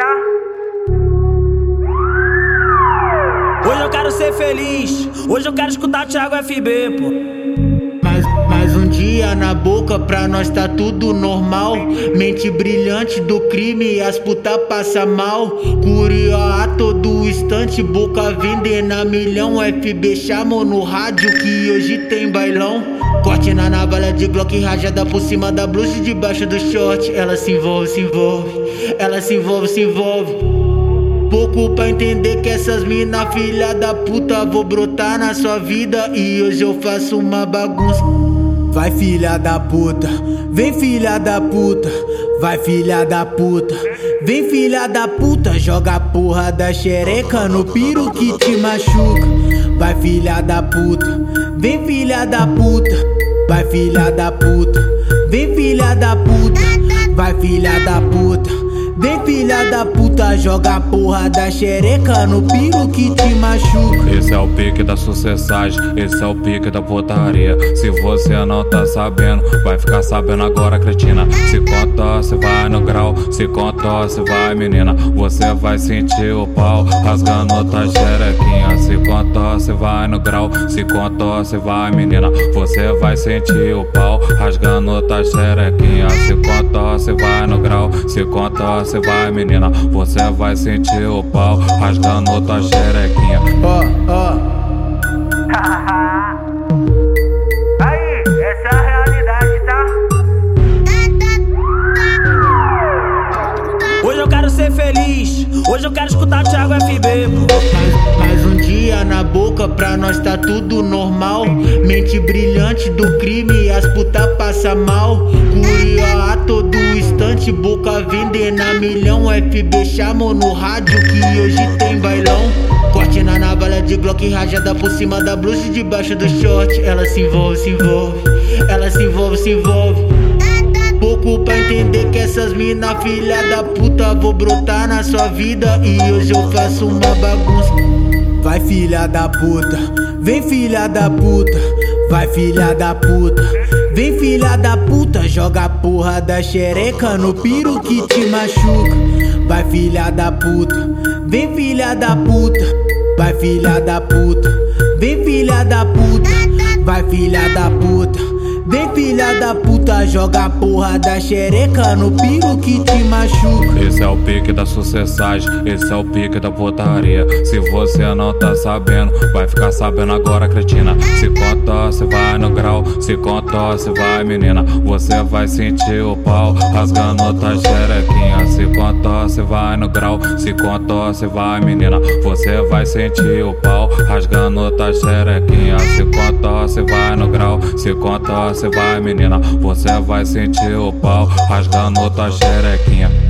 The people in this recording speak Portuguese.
tá? Hoje eu quero ser feliz, hoje eu quero escutar Thiago FB, pô. Mais, um dia na boca, pra nós tá tudo normal. Mente brilhante do crime, as puta passa mal. Curio a todo instante, boca vendendo a milhão. FB chamou no rádio que hoje tem bailão. Corte na navalha de Glock rajada por cima da blusa debaixo do short. Ela se envolve, se envolve. Ela se envolve, se envolve. Pouco pra entender que essas mina filha da puta Vou brotar na sua vida e hoje eu faço uma bagunça Vai filha da puta, vem filha da puta. Vai filha da puta, vem filha da puta. Joga a porra da xereca no piro que te machuca. Vai filha da puta, vem filha da puta. Vai filha da puta, vem filha da puta. Vai filha da puta Vem filha da puta, joga a porra da xereca no piro que te machuca. Esse é o pique da sucessagem, esse é o pique da putaria. Se você não tá sabendo, vai ficar sabendo agora, cretina. Se conta, se vai no grau, se conta, se vai, menina. Você vai sentir o pau rasgando tua xerequinha. Se conta, se vai no grau, se conta, se vai, menina. Você vai sentir o pau rasgando tua xerequinha. Se conta, se vai no grau, se conta, você vai, menina, você vai sentir o pau rasgando tua xerequinha. Ó, ó. Aí, essa é a realidade, tá? Hoje eu quero ser feliz. Hoje eu quero escutar Thiago FB. Mais, mais um dia na boca, pra nós tá tudo normal. Mente brilhante do crime, as puta passa mal. Curio a todo instante, boca vendendo a milhão. FB chamou no rádio que hoje tem bailão. Corte na navalha de Glock rajada por cima da blusa e debaixo do short. Ela se envolve, se envolve. Ela se envolve, se envolve. Pouco pra entender que essas mina filha da puta Vou brotar na sua vida e hoje eu faço uma bagunça Vai filha da puta, vem filha da puta Vai filha da puta, vem filha da puta Joga a porra da xereca no piro que te machuca. Vai filha da puta, vem filha da puta. Vai filha da puta, vem filha da puta. Vai filha da puta Vem filha da puta, joga a porra da xereca no piro que te machuca. Esse é o pique da sucessagem, esse é o pique da putaria. Se você não tá sabendo, vai ficar sabendo agora, cretina. Se conta, se vai no grau, se conta, se vai, menina. Você vai sentir o pau rasgando tua xerequinha. Se conta, se vai no grau, se conta, se vai, menina. Você vai sentir o pau rasgando tua xerequinha. Se conta, se vai no grau, se conta, se vai, menina. Você vai sentir o pau rasgando tua xerequinha.